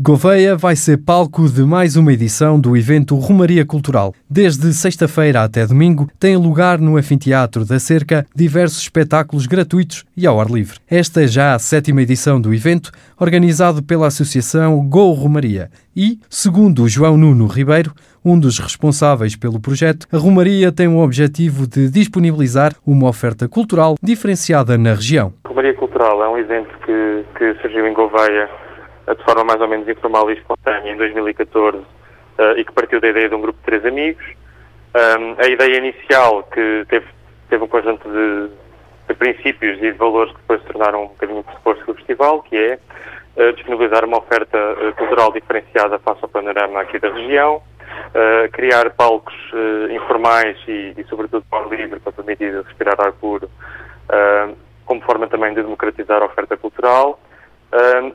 Gouveia vai ser palco de mais uma edição do evento Romaria Cultural. Desde sexta-feira até domingo, tem lugar no Anfiteatro da Cerca diversos espetáculos gratuitos e ao ar livre. Esta é já a sétima edição do evento, organizado pela Associação Go Romaria. E, segundo João Nuno Ribeiro, um dos responsáveis pelo projeto, a Romaria tem o objetivo de disponibilizar uma oferta cultural diferenciada na região. Romaria Cultural é um evento que, que surgiu em Gouveia de forma mais ou menos informal e espontânea em 2014 uh, e que partiu da ideia de um grupo de três amigos. Um, a ideia inicial que teve, teve um conjunto de, de, princípios e de valores que depois se tornaram um bocadinho o pressuposto do festival, que é uh, disponibilizar uma oferta uh, cultural diferenciada face ao panorama aqui da região, criar palcos informais e, e, sobretudo, ar livre para permitir respirar ar puro, como forma também de democratizar a oferta cultural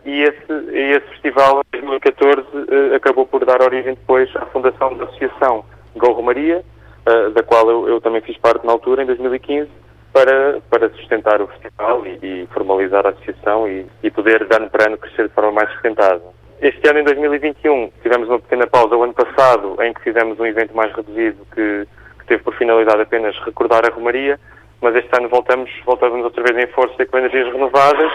e esse, esse festival, em 2014, uh, acabou por dar origem depois à fundação da Associação Go Romaria, uh, da qual eu, eu, também fiz parte na altura, em 2015, para, para sustentar o festival e, e formalizar a associação e, e poder, ano para ano, crescer de forma mais sustentada. Este ano, em 2021, tivemos uma pequena pausa o ano passado, em que fizemos um evento mais reduzido que, que teve por finalidade apenas recordar a Romaria, mas este ano voltamos, voltamos outra vez em força com energias renovadas,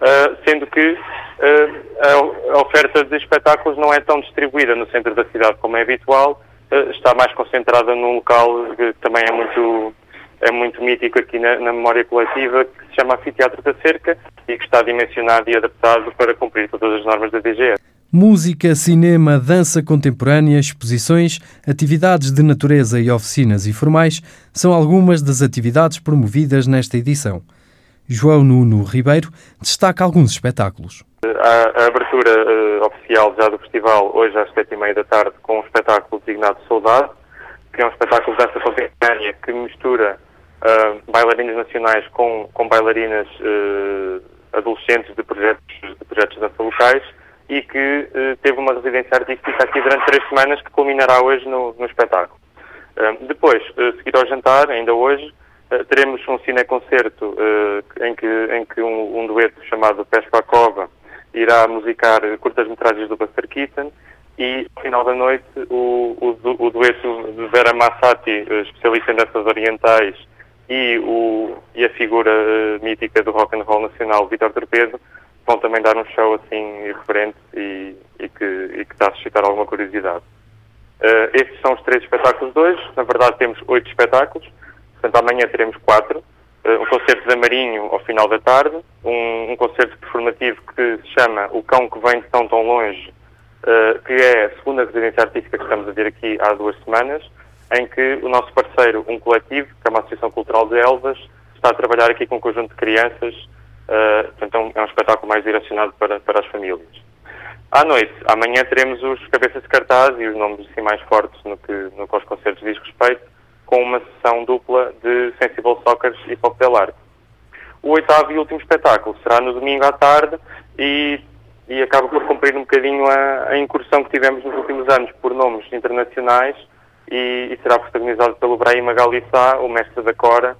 uh, sendo que uh, a oferta de espetáculos não é tão distribuída no centro da cidade como é habitual, uh, está mais concentrada num local que também é muito, é muito mítico aqui na, na memória coletiva, que se chama Anfiteatro da Cerca e que está dimensionado e adaptado para cumprir todas as normas da DGS. Música, cinema, dança contemporânea, exposições, atividades de natureza e oficinas informais são algumas das atividades promovidas nesta edição. João Nuno Ribeiro destaca alguns espetáculos. A, a abertura uh, oficial já do festival, hoje às sete e meia da tarde, com um espetáculo designado Soldado, que é um espetáculo de dança contemporânea que mistura uh, bailarinas nacionais com, com bailarinas uh, adolescentes de projetos, de projetos de dança locais e que teve uma residência artística aqui durante três semanas que culminará hoje no, no espetáculo. Depois, seguir ao jantar, ainda hoje, teremos um cineconcerto em que, em que um, um dueto chamado Pesca à Cova irá musicar curtas-metragens do Buster Keaton e, ao final da noite, o, o, o dueto de Vera Massati, especialista em danças orientais, e, o, e a figura mítica do rock and roll nacional, Vitor Torpedo, vão também dar um show assim irreverente e, e, que, e que está a suscitar alguma curiosidade. Uh, estes são os três espetáculos de hoje. Na verdade, temos oito espetáculos. Portanto, amanhã teremos quatro. Uh, um concerto de Marinho ao final da tarde. Um, um, concerto performativo que se chama O Cão que Vem de Tão Tão Longe, uh, que é a segunda residência artística que estamos a ver aqui há duas semanas, em que o nosso parceiro, um coletivo, que é uma Associação Cultural de Elvas, está a trabalhar aqui com um conjunto de crianças Uh, então é um espetáculo mais direcionado para, para as famílias. À noite, amanhã teremos os cabeças de cartaz e os nomes assim, mais fortes no que, no que aos concertos diz respeito, com uma sessão dupla de Sensible Soccer e Del Arte. O oitavo e último espetáculo será no domingo à tarde e, e acaba por cumprir um bocadinho a, a, incursão que tivemos nos últimos anos por nomes internacionais e, e será protagonizado pelo Brahim Magalissá, o mestre da Cora,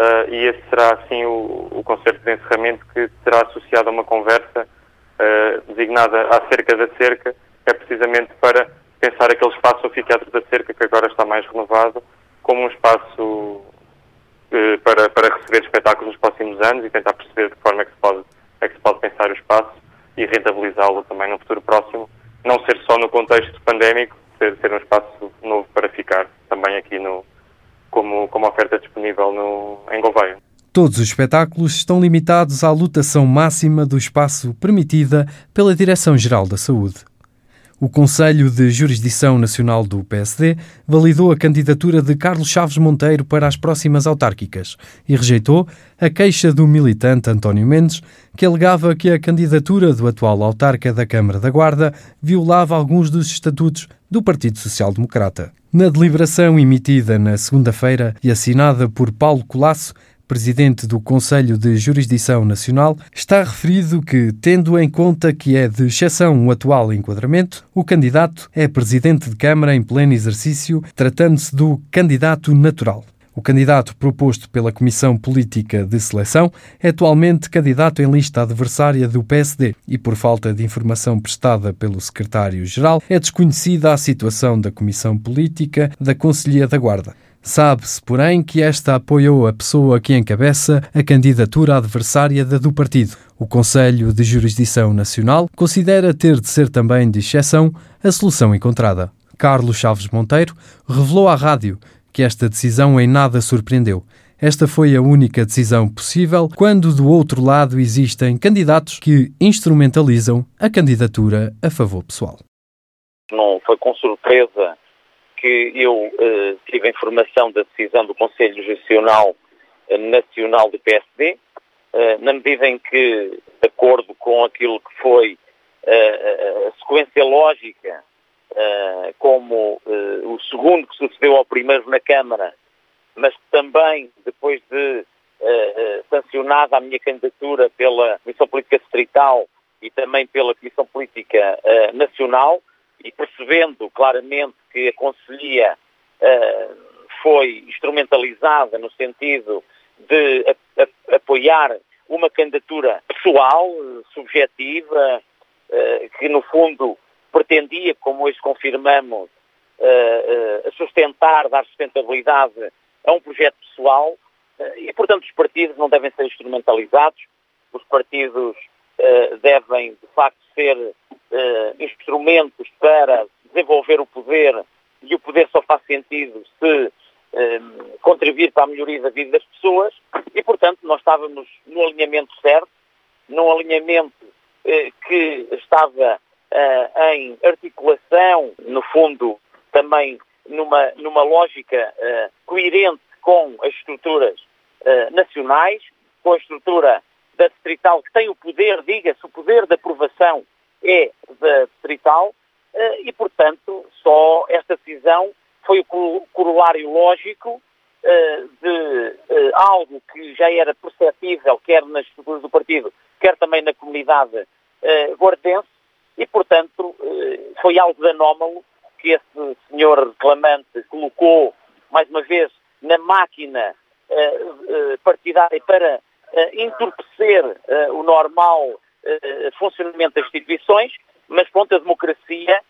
Uh, e esse será, assim, o, o concerto de encerramento que será associado a uma conversa uh, designada acerca da cerca, que é precisamente para pensar aquele espaço anfiteatro da cerca que agora está mais renovado, como um espaço uh, para, para receber espetáculos nos próximos anos e tentar perceber de que forma é que se pode, é que se pode pensar o espaço e rentabilizá-lo também no futuro próximo, não ser só no contexto pandémico, ser, ser um espaço novo para ficar também aqui no, como, como oferta disponível no, em Gouveia. Todos os espetáculos estão limitados à lotação máxima do espaço permitida pela Direção-Geral da Saúde. O Conselho de Jurisdição Nacional do PSD validou a candidatura de Carlos Chaves Monteiro para as próximas autárquicas e rejeitou a queixa do militante António Mendes, que alegava que a candidatura do atual autarca da Câmara da Guarda violava alguns dos estatutos do Partido Social Democrata. Na deliberação emitida na segunda-feira e assinada por Paulo Colasso, presidente do Conselho de Jurisdição Nacional, está referido que, tendo em conta que é de exceção o atual enquadramento, o candidato é presidente de Câmara em pleno exercício, tratando-se do candidato natural. O candidato proposto pela Comissão Política de Seleção é atualmente candidato em lista adversária do PSD e, por falta de informação prestada pelo secretário-geral, é desconhecida a situação da Comissão Política da Conselhia da Guarda. Sabe-se, porém, que esta apoiou a pessoa que encabeça a candidatura adversária da do partido. O Conselho de Jurisdição Nacional considera ter de ser também de exceção a solução encontrada. Carlos Chaves Monteiro revelou à rádio que esta decisão em nada surpreendeu. Esta foi a única decisão possível quando do outro lado existem candidatos que instrumentalizam a candidatura a favor pessoal. Não foi com surpresa que eu eh, tive a informação da decisão do Conselho Jurisdicional eh, Nacional do PSD, eh, na medida em que, de acordo com aquilo que foi eh, a sequência lógica, eh, como eh, o segundo que sucedeu ao primeiro na Câmara, mas também depois de sancionada a minha candidatura pela Comissão Política Distrital e também pela Comissão Política Nacional, e percebendo claramente que a Conselhia uh, foi instrumentalizada no sentido de a, a, apoiar uma candidatura pessoal, subjetiva, uh, que no fundo pretendia, como hoje confirmamos, uh, sustentar, dar sustentabilidade a um projeto pessoal e, portanto, os partidos não devem ser instrumentalizados, os partidos devem, de facto, ser uh, instrumentos para desenvolver o poder e o poder só faz sentido se uh, contribuir para a melhoria da vida das pessoas e, portanto, nós estávamos no alinhamento certo, num alinhamento uh, que estava em articulação, no fundo, também numa, numa lógica coerente com as estruturas nacionais, com a estrutura da distrital que tem o poder, diga-se, o poder de aprovação é distrital eh, e, portanto, só esta decisão foi o corolário lógico eh, de eh, algo que já era perceptível, quer nas estruturas do partido, quer também na comunidade guardense, e, portanto, foi algo de anómalo que esse senhor reclamante colocou, mais uma vez, na máquina partidária para entorpecer o normal funcionamento das instituições, mas pronto, a democracia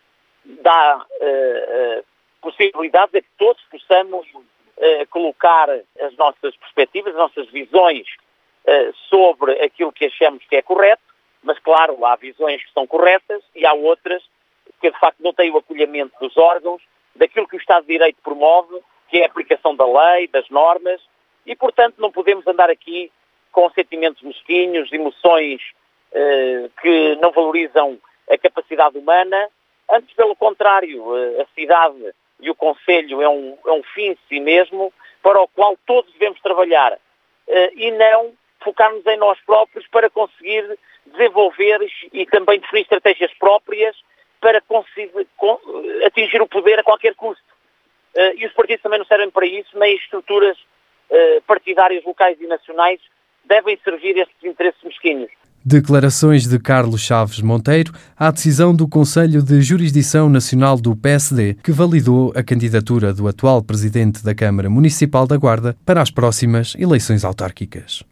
dá uh, possibilidades a que todos possamos colocar as nossas perspectivas, as nossas visões sobre aquilo que achamos que é correto, mas claro, há visões que são corretas e há outras que de facto não têm o acolhimento dos órgãos, daquilo que o Estado de Direito promove, que é a aplicação da lei, das normas, e portanto não podemos andar aqui com sentimentos mesquinhos, emoções eh, que não valorizam a capacidade humana. Antes, pelo contrário, eh, a cidade e o Conselho é um, é um fim em si mesmo para o qual todos devemos trabalhar eh, e não focarmos em nós próprios para conseguir desenvolver e também definir estratégias próprias para conseguir, atingir o poder a qualquer custo. E os partidos também não servem para isso, nem as estruturas partidárias locais e nacionais devem servir estes interesses mesquinhos. Declarações de Carlos Chaves Monteiro à decisão do Conselho de Jurisdição Nacional do PSD, que validou a candidatura do atual presidente da Câmara Municipal da Guarda para as próximas eleições autárquicas.